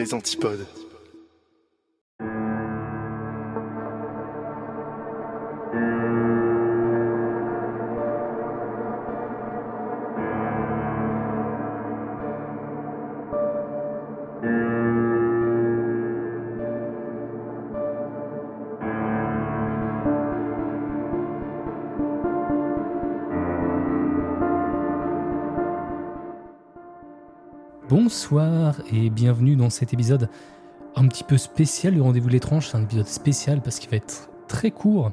les antipodes. Bonsoir et bienvenue dans cet épisode un petit peu spécial du Rendez-vous de l'étrange. C'est un épisode spécial parce qu'il va être très court.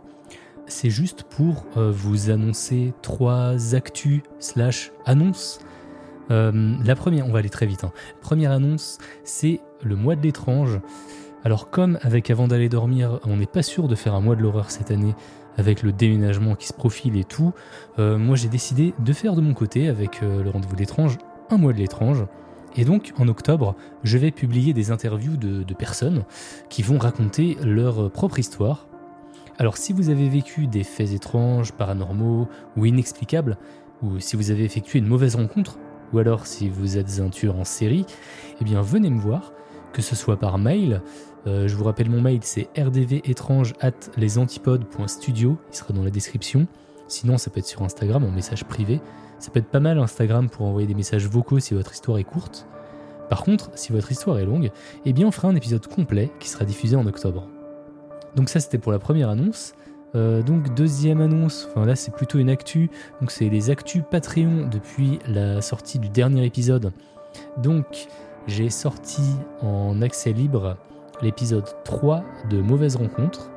C'est juste pour euh, vous annoncer trois actus slash annonces. Euh, la première, on va aller très vite. hein. Première annonce, c'est le mois de l'étrange. Alors comme avec Avant d'aller dormir, on n'est pas sûr de faire un mois de l'horreur cette année avec le déménagement qui se profile et tout, euh, moi j'ai décidé de faire de mon côté avec le Rendez-vous de l'étrange un mois de l'étrange. Et donc, en octobre, je vais publier des interviews de, personnes qui vont raconter leur euh, propre histoire. Alors, si vous avez vécu des faits étranges, paranormaux ou inexplicables, ou si vous avez effectué une mauvaise rencontre, ou alors si vous êtes un tueur en série, eh bien, venez me voir, que ce soit par mail. euh, je vous rappelle mon mail, c'est rdvétrange at lesantipodes.studio, il sera dans la description. Sinon, ça peut être sur Instagram en message privé. Ça peut être pas mal Instagram pour envoyer des messages vocaux si votre histoire est courte. Par contre, si votre histoire est longue, eh bien on fera un épisode complet qui sera diffusé en octobre. Donc ça c'était pour la première annonce. Euh, donc deuxième annonce, enfin là c'est plutôt une actu, donc c'est les actus Patreon depuis la sortie du dernier épisode. Donc j'ai sorti en accès libre l'épisode 3 de Mauvaise Rencontre,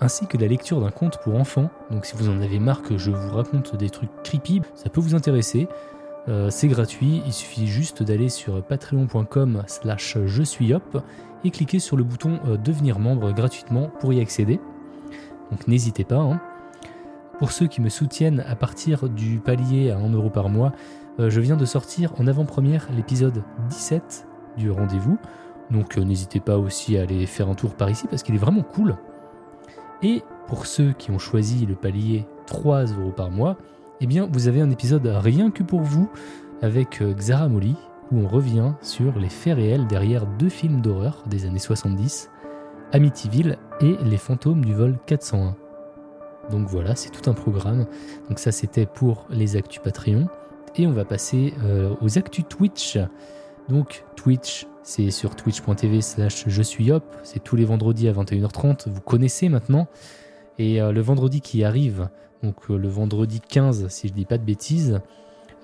ainsi que la lecture d'un conte pour enfants. Donc si vous en avez marre que je vous raconte des trucs creepy, ça peut vous intéresser. Euh, c'est gratuit, il suffit juste d'aller sur patreon.com slash je suis hop et cliquer sur le bouton euh, devenir membre gratuitement pour y accéder. Donc n'hésitez pas. hein. Pour ceux qui me soutiennent à partir du palier à 1€ par mois, euh, je viens de sortir en avant-première l'épisode 17 du rendez-vous. Donc n'hésitez pas aussi à aller faire un tour par ici parce qu'il est vraiment cool. Et pour ceux qui ont choisi le palier 3 euros par mois, eh vous avez un épisode rien que pour vous avec euh, Xara Molly où on revient sur les faits réels derrière deux films d'horreur des années 70, Amityville et Les fantômes du vol 401. Donc voilà, c'est tout un programme. Donc ça c'était pour les actus Patreon. Et on va passer euh, aux actus Twitch. Donc Twitch, c'est sur twitch.tv slash je suis hop. C'est tous les vendredis à 21h30. Vous connaissez maintenant. Et euh, le vendredi qui arrive, donc euh, le vendredi 15 si je dis pas de bêtises,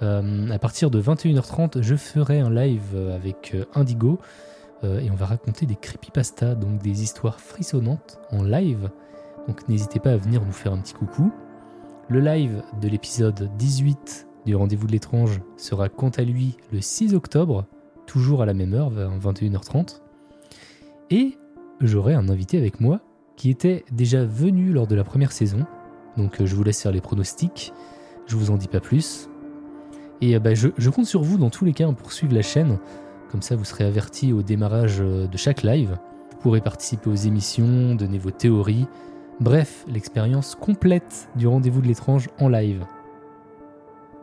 euh, à partir de 21h30, je ferai un live avec Indigo. et on va raconter des creepypastas, donc des histoires frissonnantes en live. Donc n'hésitez pas à venir nous faire un petit coucou. Le live de l'épisode 18 du Rendez-vous de l'étrange sera quant à lui le 6 octobre, toujours à la même heure, vers 21h30. Et j'aurai un invité avec moi qui était déjà venu lors de la première saison. Donc euh, je vous laisse faire les pronostics, je vous en dis pas plus. Et euh, bah, je, je compte sur vous dans tous les cas pour suivre la chaîne, comme ça vous serez averti au démarrage euh, de chaque live. Vous pourrez participer aux émissions, donner vos théories, bref, l'expérience complète du rendez-vous de l'étrange en live.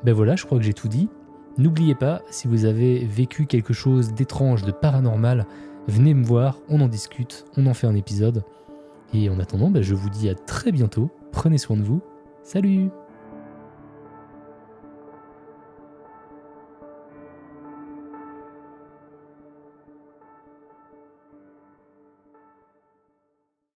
Ben voilà, je crois que j'ai tout dit. N'oubliez pas, si vous avez vécu quelque chose d'étrange, de paranormal, venez me voir, on en discute, on en fait un épisode. Et en attendant, ben, je vous dis à très bientôt, prenez soin de vous, salut